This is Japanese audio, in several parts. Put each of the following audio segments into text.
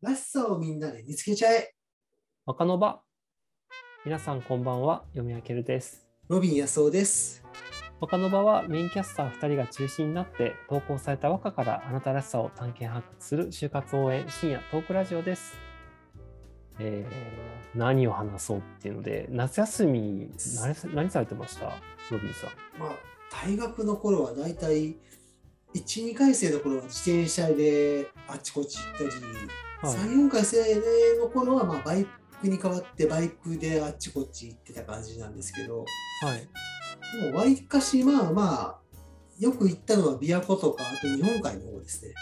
らしさをみんなで見つけちゃえ。若の場。皆さんこんばんは、読み明けるです。ロビン安夫です。若の場はメインキャスター2人が中心になって投稿された和歌からあなたらしさを探検発掘する就活応援深夜トークラジオです。えー何を話そうっていうので夏休み何何されてました？ロビンさん。まあ、大学の頃はだいたい1、2回生の頃は自転車であちこち行ったり、はい3、4回生の頃はまあバイクに変わってバイクであちこち行ってた感じなんですけど、はい。でもわりかしまあまあ、よく行ったのは琵琶湖とか、あと日本海の方ですね。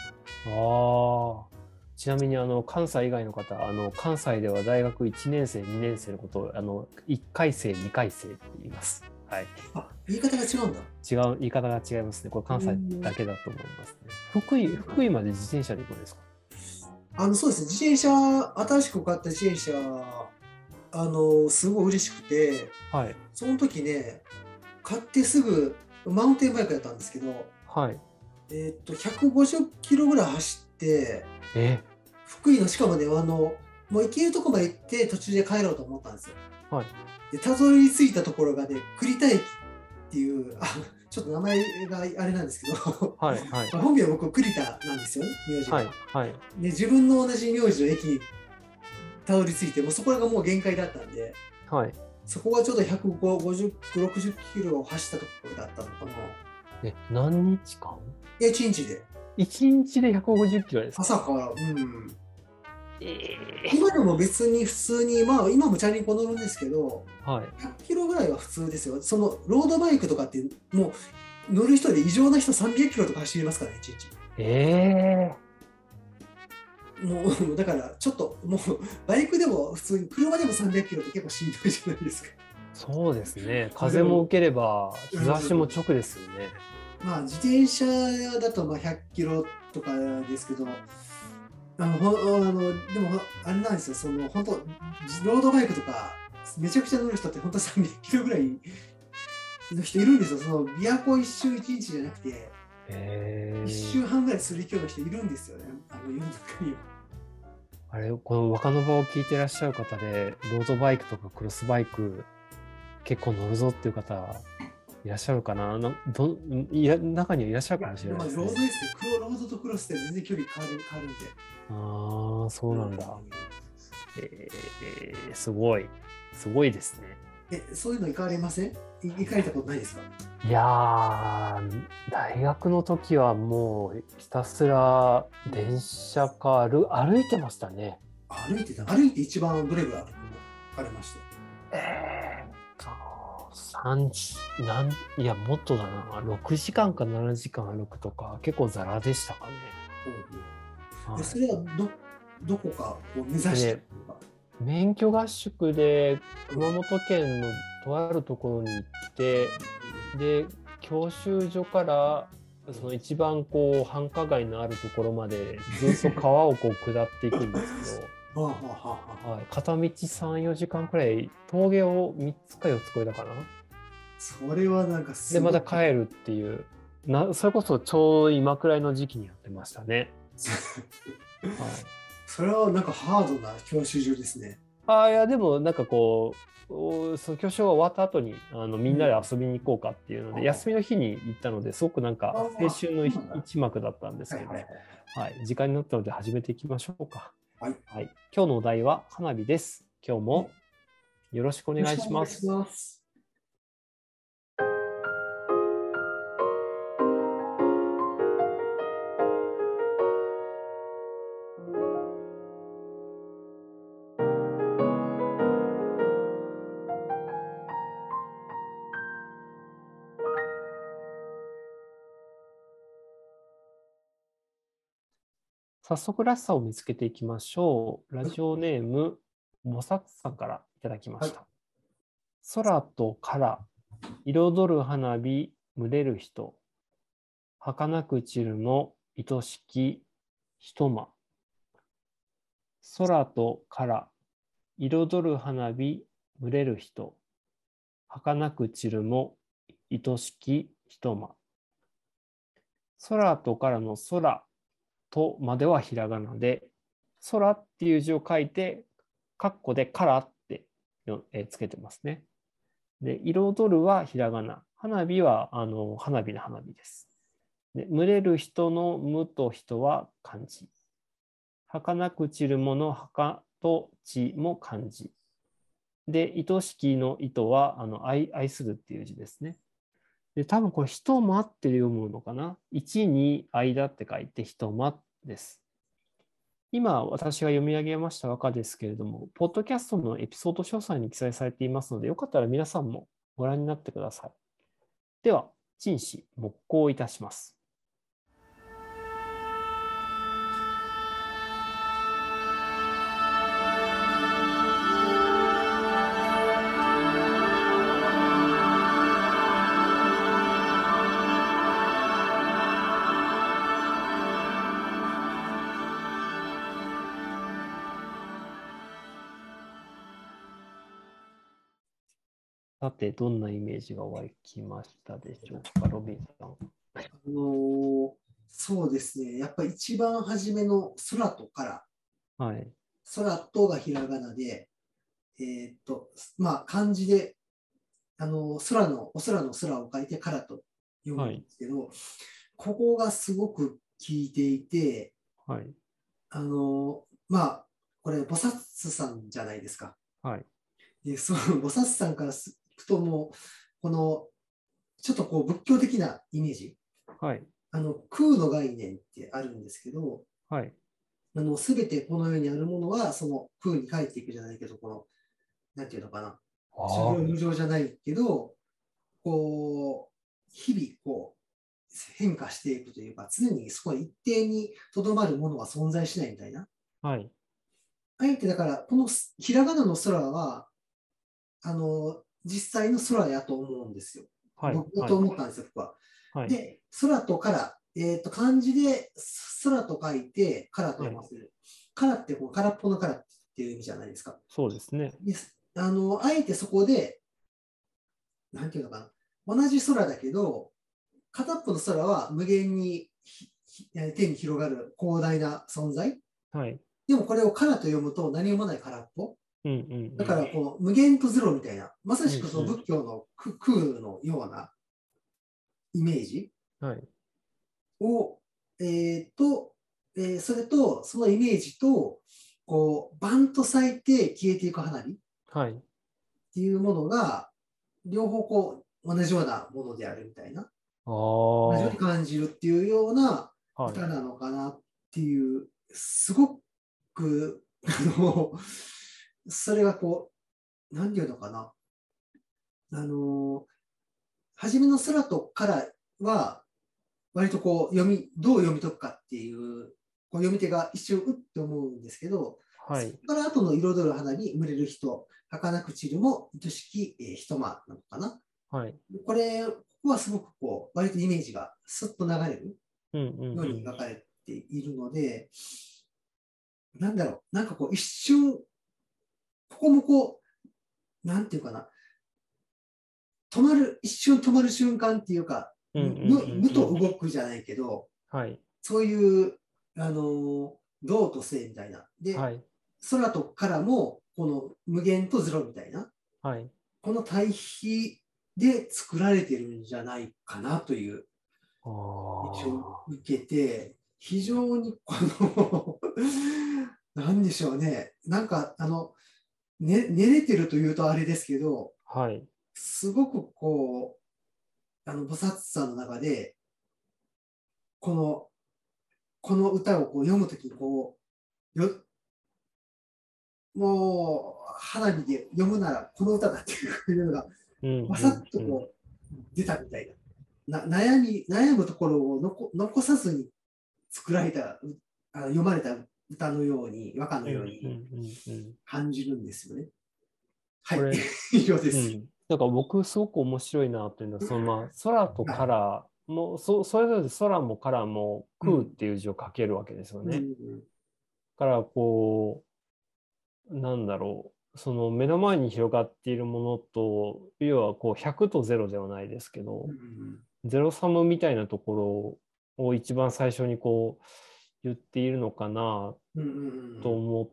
ああ。ちなみにあの関西以外の方あの関西では大学1年生2年生のことをあの1回生2回生って言います。はい。あ、言い方が違うんだ。違う言い方が違いますね。これ関西だけだと思いますね。福井福井まで自転車で行くんですか？あのそうですね、自転車、新しく買った自転車、あのすごい嬉しくて、はいその時ね、買ってすぐ、マウンテンバイクだったんですけど、はい。えーっと、150キロぐらい走って、え？福井のしかもね、あの、もう行けるとこまで行って途中で帰ろうと思ったんですよ。はい。で、たどり着いたところがね、栗田駅っていう、あちょっと名前があれなんですけど、はいはい まあ本名は僕、栗田なんですよね、名字が。はいはいで自分の同じ名字の駅にたどり着いてもうそこらがもう限界だったんではい。そこがちょうど150、60キロを走ったところだったのかな。え何日間？いや、1日で。一日で150キロですか？朝から。うん。え今でも別に普通に、まあ今もチャリンコ乗るんですけど、はい。100キロぐらいは普通ですよ。そのロードバイクとかってもう乗る人で異常な人300キロとか走りますからね、1日。えもうだからちょっともうバイクでも普通に車でも300キロって結構しんどいじゃないですか。そうですね。風も受ければ日差しも直ですよね。まあ自転車だとまあ100キロとかですけど、あのほあのでもあれなんですよ、その本当、ロードバイクとかめちゃくちゃ乗る人って本当300キロぐらいの人いるんですよ、その琵琶湖一周一日じゃなくて、え一周半ぐらいする勢いの人いるんですよね、あの世の中には。あれこの若の場を聞いてらっしゃる方でロードバイクとかクロスバイク結構乗るぞっていう方いらっしゃるかな？などいや中にはいらっしゃるかもしれないですねまあロード。ですね、クロロードとクロスって全然距離変わる変わるんで。ああそうなんだ。えー、すごいすごいですね。え、そういうの行かれません？い行かれたことないですか？いやー大学の時はもうひたすら電車か歩歩いてましたね。歩いてた？歩いて一番どれぐらい歩かれましたえ3時なんいやもっとだな。6時間か7時間歩くとか結構ザラでしたかね。はい。でそれはどどこかを目指して免許合宿で熊本県のとあるところに行ってで教習所からその一番こう繁華街のあるところまでずっと川をこう下っていくんですけど、はい、片道34時間くらい峠を3つか4つ越えたかな。それはなんかすでごい。また帰るっていう。なそれこそちょうど今くらいの時期にやってましたね。はい。それはなんかハードな教習所ですね。あーいやでもなんかこうおその教習が終わった後にあのみんなで遊びに行こうかっていうので、うん。休みの日に行ったのですごくなんか青春の一幕だったんですけど、はいはい。はい、時間になったので始めていきましょうか。はい今日のお題は花火です。今日もよろしくおお願いします。早速らしさを見つけていきましょう。ラジオネーム、もさつさんからいただきました。空と空、彩る花火、群れる人、儚く散るの愛しき一間。空と空、彩る花火、群れる人、儚く散るも愛しき一間。空と空の空とまではひらがなで、空っていう字を書いて、カッコでからってつけてますね。で、彩るはひらがな。花火はあの花火の花火です。で、群れる人の無と人は漢字。儚く散るもの、墓と地も漢字。で、愛しきの糸はあの愛愛するっていう字ですね。で、多分これ人間って読むのかな？1に間って書いて人間です。今、私が読み上げました和歌ですけれども、ポッドキャストのエピソード詳細に記載されていますので、よかったら皆さんもご覧になってください。では、陳氏、木工いたします。さて、どんなイメージが湧きましたでしょうか、ロビンさん。あのーそうですね。やっぱり一番初めの空とから、はい。空とがひらがなで、えーっと、まあ漢字で、あのー空の、お空の空を書いてからと読むんですけど、ここがすごく効いていて、はい。あのーまあ、これ、菩薩さんじゃないですか。はい。で、その菩薩さんからすくともう、この、ちょっとこう仏教的なイメージ、はい。あの空の概念ってあるんですけど、はい。あの全てこの世にあるものはその空に帰っていくじゃないけど、この、なんていうのかな、あ修行無常じゃないけど、こう、日々こう、変化していくというか、常にそこに一定にとどまるものは存在しないみたいな。はい。あえてだから、このすひらがなの空は、あの、実際の空やと思うんですよ。はい。僕だと思ったんですよ、僕は。はい。で、空とから、えっ、と、漢字で空と書いて、からと読ませる。からってこう、空っぽのからっていう意味じゃないですか。そうですね。あの、あえてそこで、なんていうのかな。同じ空だけど、片っぽの空は無限にひひ天に広がる広大な存在。はい。でもこれをからと読むと何もない空っぽ。だからこう無限とゼロみたいな、まさしくその仏教の空空のようなイメージはい。を、えーと、えーそれとそのイメージと、こう、バンと咲いて消えていく花火っはい。ていうものが、両方こう、同じようなものであるみたいな。同じように感じるっていうようなはい。歌なのかなっていう、すごく、あの、それがこう、なんていうのかな。あの、初めの空とからは、割とこう、読み、どう読み解くかっていう、こう読み手が一瞬うって思うんですけど、はいそ。こから後の彩る花に群れる人、儚く散るも愛しき、えー人間なのかな。はい。これ、ここはすごくこう、割とイメージがスッと流れる。よううん。に描かれているので、なんだろう、なんかこう一瞬、ここもこう、なんていうかな、止まる、一瞬止まる瞬間っていうか、うんうんうん無と動くじゃないけど、はい。そういう、あのー、動と静みたいな。で、はい。空とからも、この無限とゼロみたいな、はい。この対比で作られてるんじゃないかなというあ印象をあ。受けて、非常にこの、なんでしょうね、なんか、あの、ね、寝れてるというとあれですけど、はい。すごくこう、あの、菩薩さんの中で、この、この歌をこう読むときに、こう、よ、もう、花火で読むならこの歌だっていうのが、うんわさっとこう出たみたいな。な悩み、悩むところを残残さずに作られた、うあの読まれた歌のように、和歌のように感じるんですよね。はいこれ、以上です。うん、だから僕すごく面白いなっていうのは そのまあ空とカラーもそそれぞれ空もカラーも空っていう字を書けるわけですよね。うんだからこうなんだろうその目の前に広がっているものと要はこう100と0ではないですけどうんゼロサムみたいなところを一番最初にこう言っているのかなと思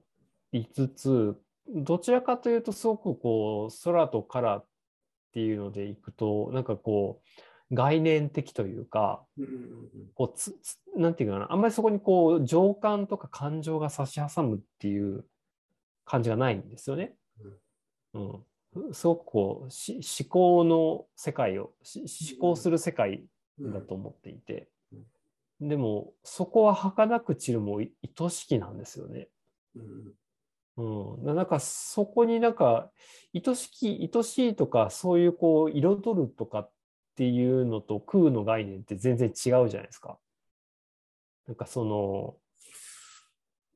いつつ、どちらかというとすごくこう空と空っていうのでいくとなんかこう概念的というかこうつつなんていうかなあんまりそこにこう情感とか感情が差し挟むっていう感じがないんですよね。うん、すごくこうし思考の世界をし思考する世界うんだと思っていて、でもそこは儚く散るもい愛しきなんですよね。うんうんうん、ななんかそこになんか愛しき愛しいとかそういうこう彩るとかっていうのと空の概念って全然違うじゃないですか。なんかその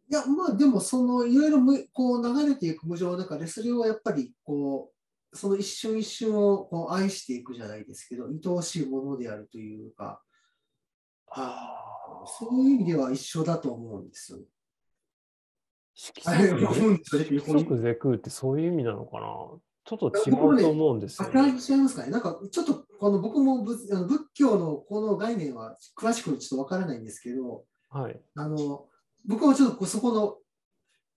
いや、まあでも、そのいろいろむこう流れていく無常の中で、それをやっぱりこう、その一瞬一瞬をこう愛していくじゃないですけど、愛おしいものであるというか、あそういう意味では一緒だと思うんですよね。色即是空ってそういう意味なのかな？ちょっと違うと思うんですあよ、ね。違いますかね？なんかちょっとこの僕も仏あの仏教のこの概念は詳しくちょっとわからないんですけど、はい。あの僕もちょっとそこの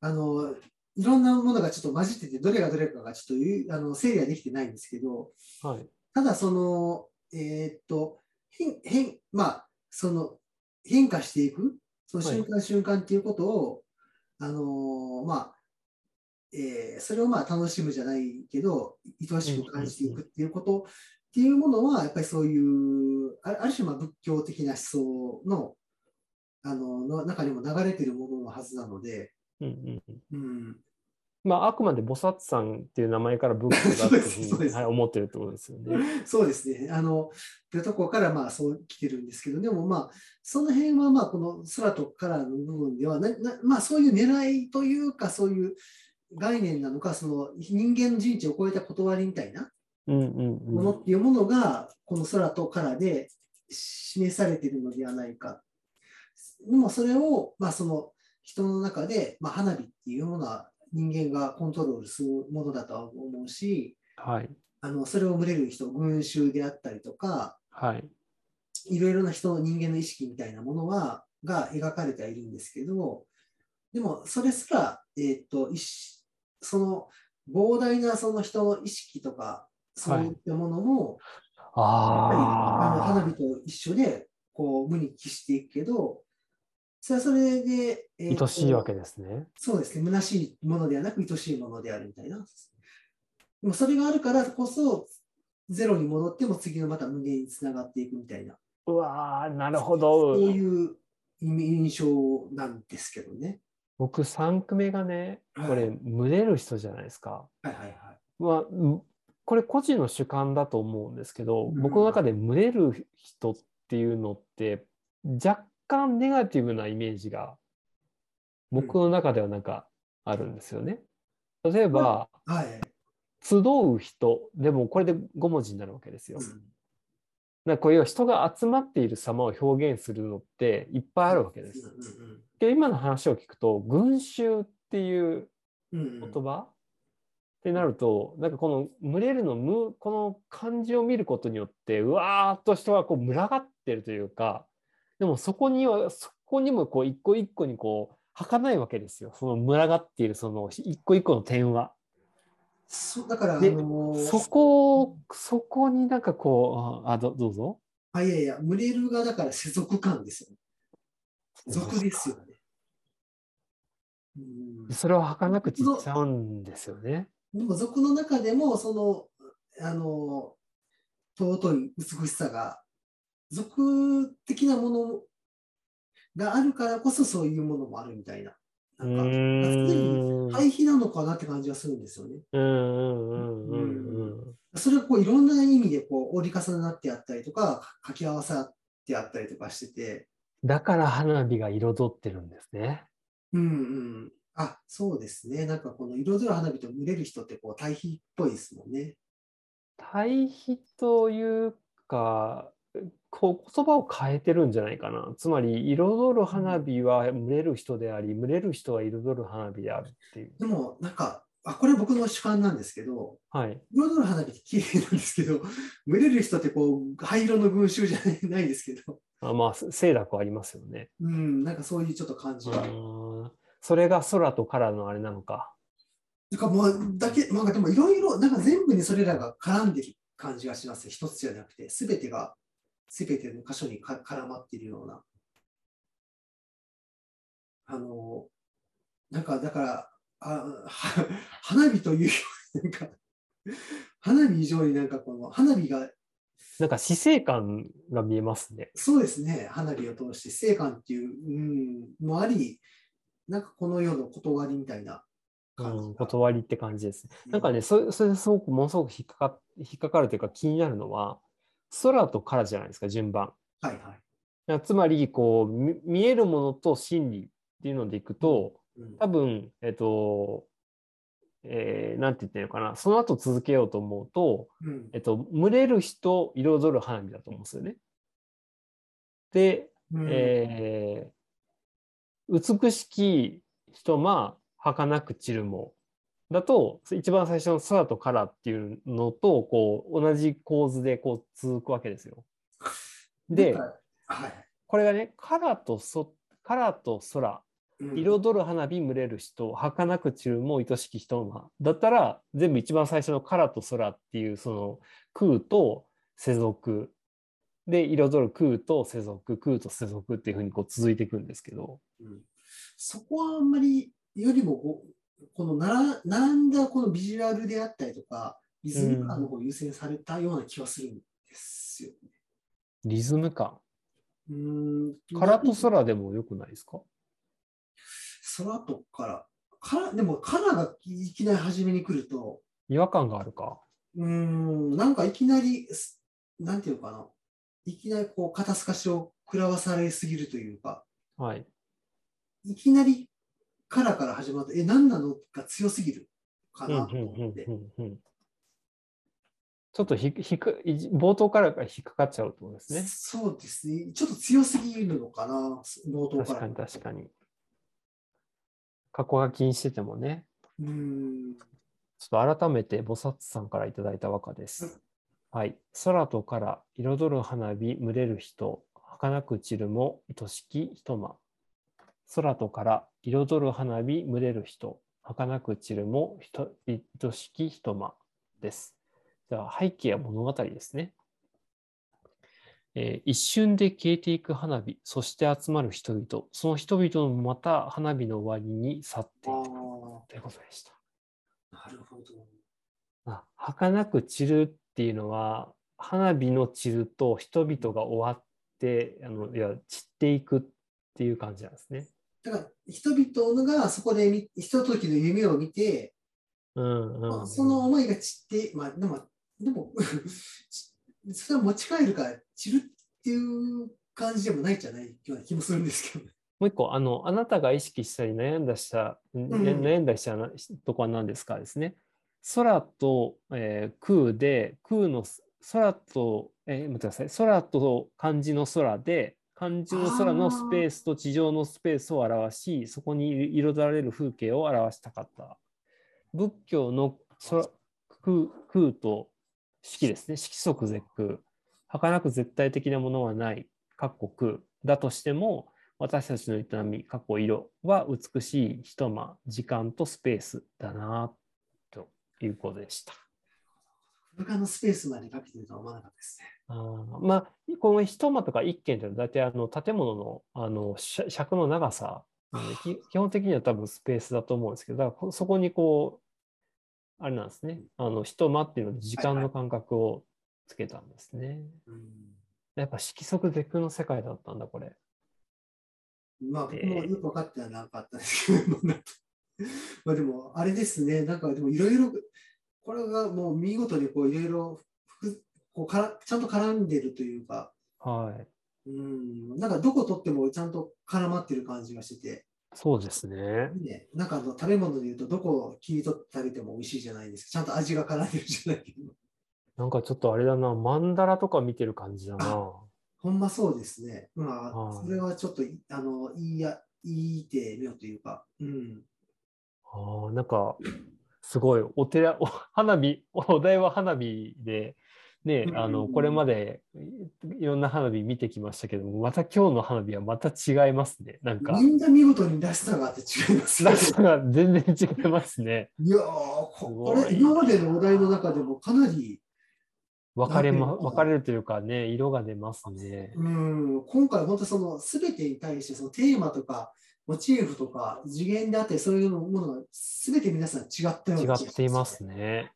あのいろんなものがちょっと混じってて、どれがどれかがちょっとあの整理はできてないんですけど、はい。ただその、えーっと、変、変、まあ、その変化していく、そのはい瞬間瞬間っていうことを、あのーまあ、えーそれをまあ楽しむじゃないけど、愛しく感じていくっていうことっていうものは、やっぱりそういう、あある種まあ仏教的な思想の、あの、の中にも流れてるもののはずなので、うんうんうん。うん、まあ、あくまで菩薩さんっていう名前から仏教だっていうふそうですうに、はい、思ってるってことですよね。そうですね。あの、というところからまあそう来てるんですけど、でもまあ、その辺はまあこの空と空の部分ではな、なまあそういう狙いというか、そういう概念なのか、その人間の人知を超えた断りみたいなうんうんものっていうものが、この空と空で示されているのではないか。でもそれを、まあその人の中で、まあ花火っていうものは人間がコントロールするものだとは思うし、はい。あのそれを群れる人、群衆であったりとか、はい。いろいろな人の人間の意識みたいなものは、が描かれてはいるんですけど、でもそれすら、えーっと、その膨大なその人の意識とか、そういったものも、やっぱりあのあ花火と一緒で、こう、無に帰していくけど、それはそれで、えあ、ー愛しいわけですね。そうですね、虚しいものではなく、愛しいものであるみたいな。でもそれがあるからこそ、ゼロに戻っても次のまた無限につながっていくみたいな。うわーなるほそどう。いう印象なんですけどね。僕、3句目がね、これ、群れる人じゃないですか。はいはいはい。まあ、うんこれ個人の主観だと思うんですけど、うん僕の中で群れる人っていうのって若干ネガティブなイメージが僕の中ではなんかあるんですよね。例えば、はい。集う人でもこれで5文字になるわけですよ。だからこういう人が集まっている様を表現するのっていっぱいあるわけです。うんで今の話を聞くと群衆っていう言葉ってなると、なんかこの群れるのむ、この漢字を見ることによって、うわーっと人がこう群がってるというか、でもそこには、そこにもこう一個一個にこう、儚いわけですよ。その群がっているその一個一個の点は。そうだから、あでのーそこを、そこになんかこう、あ、どどうぞ。あ、いやいや、群れるがだから世俗感ですよね。俗ですよね。うんそれを儚く散っちゃうんですよね。でも俗の中でも、その、あの、尊い美しさが、俗的なものがあるからこそそういうものもあるみたいな。うなんか。常にうん対比なのかなって感じがするんですよね。うんうんうんうん。それがこういろんな意味でこう折り重なってあったりとか、掛け合わさってあったりとかしてて、だから花火が彩ってるんですね。うんうん。あ、そうですね。なんかこの彩る花火と群れる人ってこう対比っぽいですもんね。対比というか、こう言葉を変えてるんじゃないかな。つまり、彩る花火は群れる人であり、群れる人は彩る花火であるっていう。でもなんか、あ、これ僕の主観なんですけど、はい。彩る花火って綺麗なんですけど、群れる人ってこう灰色の群衆じゃないないですけど、あまあ、清濁ありますよね。うん、なんかそういうちょっと感じそれが空とカラーのあれなのか。なんかもう、だけ、なんかでもいろいろ、なんか全部にそれらが絡んでる感じがします。一つじゃなくて、すべてが、すべての箇所にか絡まっているような。あの、なんか、だから、あは 花火というより、なんか、花火以上になんかこの、花火が、なんか死生観が見えますね。そうですね、花火を通して、聖観っていう、うん、もあり、なんかこの世の断りみたいなうん、が。断りって感じですね。なんかね、それそれですごくものすごく引っかか引っかかるというか気になるのは、空とカラーじゃないですか、順番。はいはい。つまりこうみ見えるものと真理っていうのでいくと、うん多分、えっと、えーなんて言ってるのかな、その後続けようと思うと、うんえっと、群れる人、彩る花火だと思うんですよね。で、うんえー美しき人ま儚く散るもだと一番最初の空とカラーっていうのとこう同じ構図でこう続くわけですよ。ではい。これがねカラーとそカラーと空うん彩る花火群れる人儚く散るも愛しき人まだったら全部一番最初のカラーと空っていうその空と世俗で彩る空と世俗空と世俗っていうふうにこう続いていくんですけど。うんそこはあんまりよりもこうこのなら並んだこのビジュアルであったりとか、リズム感の方が優先されたような気はするんですよ。リズム感。うーんカラと空でもよくないですか？空とから、からでもカラがいきなり初めに来ると、違和感があるか？うーん、なんかいきなり、すなんていうのかな、いきなりこう肩透かしを食らわされすぎるというか、はい。いきなりカラから始まって、え、何なのが強すぎる？かうんうんなと思って。うんうんうんちょっとひひくいじ冒頭からが引っかかっちゃうってことですね。そうですね。ちょっと強すぎるのかな、冒頭か。確からに確かに。過去が気にしててもね。うーん。ちょっと改めて菩薩さんからいただいた和歌です。はい。空とから彩る花火群れる人、儚く散るも愛しき人間。空とから彩る花火群れる人、儚く散るもひと愛しき人間です。じゃあ背景や物語ですね。えー一瞬で消えていく花火、そして集まる人々、その人々もまた花火の終わりに去っていくということでした。なるほど。あ儚く散るっていうのは花火の散ると人々が終わってあのいや散っていくっていう感じなんですね。だから、人々がそこでみひとときの夢を見て、うんうんまあその思いが散って、まあ、でも、でも それは持ち帰るから散るっていう感じでもないじゃないような気もするんですけど。もう一個あのあなたが意識したり悩んだした、んん悩んだりしたなとこは何ですかですね。空と、えー空で空の空と、えー待ってください空と漢字の空で漢字の空のスペースと地上のスペースを表しそこに彩られる風景を表したかった。仏教の空空空と色ですね。色即絶空儚く絶対的なものはない。かっこ空だとしても私たちの営み過去色は美しい。一間時間とスペースだなということでした。空間のスペースまでかけてるとは思わなかったですね。あーまあこの一間とか一軒というのは大体あの建物のあのし尺の長さ基本的には多分スペースだと思うんですけどだからこそこにこうあれなんですねあの一間っていうので時間の感覚をつけたんですね。うんやっぱ色即絶空の世界だったんだこれ。まあ、僕もよく分かってはなかったですけど、まあでも、あれですね、なんかでもいろいろ、これがもう見事にこういろいろふこうからちゃんと絡んでるというか、はい。うん、なんかどこ取ってもちゃんと絡まってる感じがしてて、そうですね。ね、なんかあの食べ物で言うと、どこを切り取って食べても美味しいじゃないですか。ちゃんと味が絡んでるじゃないけど。なんかちょっとあれだな、マンダラとか見てる感じだな。ほんまそうですね。まあ、はいそれはちょっとい、あの、いいや、いいてみようというか、うん。ああ、なんか、すごい、お寺、お花火、お題は花火で、ねう、んあのこれまでいろんな花火見てきましたけども、また今日の花火はまた違いますね。なんか、みんな見事に出したがあって違いますね。ラストが全然違いますね。いやこれ今までのお題の中でもかなり、分かれま、分かれるというかね、色が出ますね。うん、今回本当その全てに対してそのテーマとかモチーフとか次元であったりそういうものが全て皆さん違ったよう違な気がしっていますね。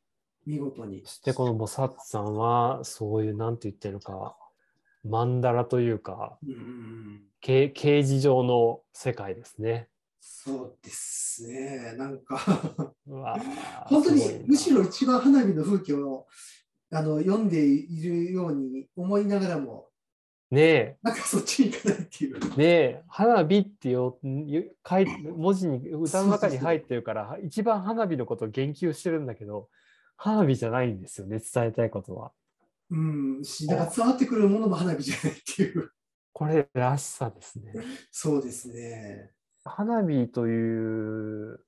見事に。そしてこのボサッツさんは、そういう、なんて言ってるのか、曼荼羅というか、うん形事上の世界ですね。そうですね。なんか 本当にむしろ一番花火の風景をあの読んでいるように思いながらも、ねえ、なんかそっちに行かないっていう。ねえ、花火ってよゆ書い文字に歌の中に入ってるから、一番花火のことを言及してるんだけど、花火じゃないんですよね、伝えたいことは。うん、し、だから伝わってくるものも花火じゃないっていう。これらしさですね。そうですね。花火という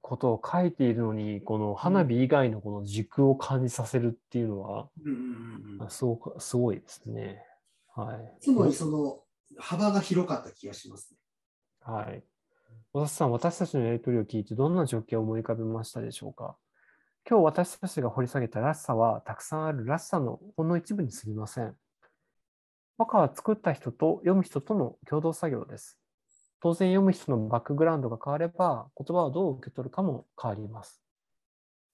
ことを書いているのに、この花火以外のこの軸を感じさせるっていうのは、うんうんうんうんあすごくすごいですね。はい。つまりその幅が広かった気がしますね。はい。小田さん、私たちのやりとりを聞いてどんな状況を思い浮かべましたでしょうか？今日私たちが掘り下げたらしさはたくさんあるらしさのほんの一部に過ぎません。和歌は作った人と読む人との共同作業です。当然読む人のバックグラウンドが変われば言葉をどう受け取るかも変わります。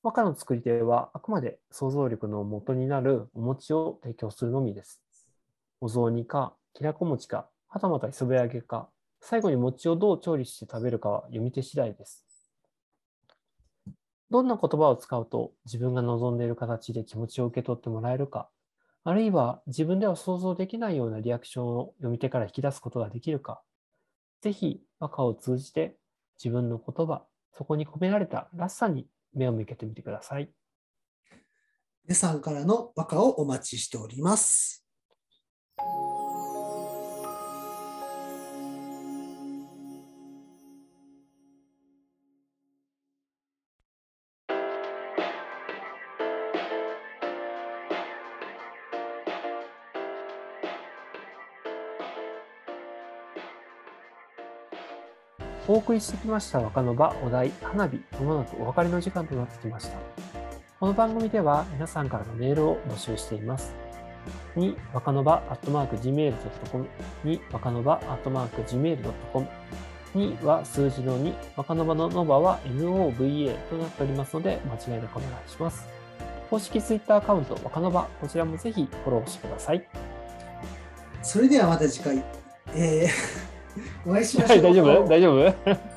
和歌の作り手はあくまで想像力の元になるお餅を提供するのみです。お雑煮か、きなこ餅か、はたまた磯辺揚げか、最後に餅をどう調理して食べるかは読み手次第です。どんな言葉を使うと自分が望んでいる形で気持ちを受け取ってもらえるか、あるいは自分では想像できないようなリアクションを読み手から引き出すことができるか、ぜひ和歌を通じて自分の言葉、そこに込められたらしさに目を向けてみてください。皆さんからの和歌をお待ちしております。お送りしてきました若の場お題花火まもなくお別れの時間となってきました。この番組では皆さんからのメールを募集しています。2若の場アットマーク Gmail.com 2若の場アットマーク Gmail.com 2は数字の2若の場のノバは NOVA となっておりますので間違いなくお願いします。公式 Twitter アカウント若の場こちらもぜひフォローしてください。それではまた次回、えー、お会いしましょう。はい大丈夫？大丈夫？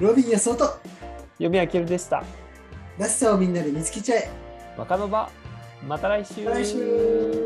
ロビンやソト、読みあけるでした。らしさをみんなで見つけちゃえ。若の場また来週。来週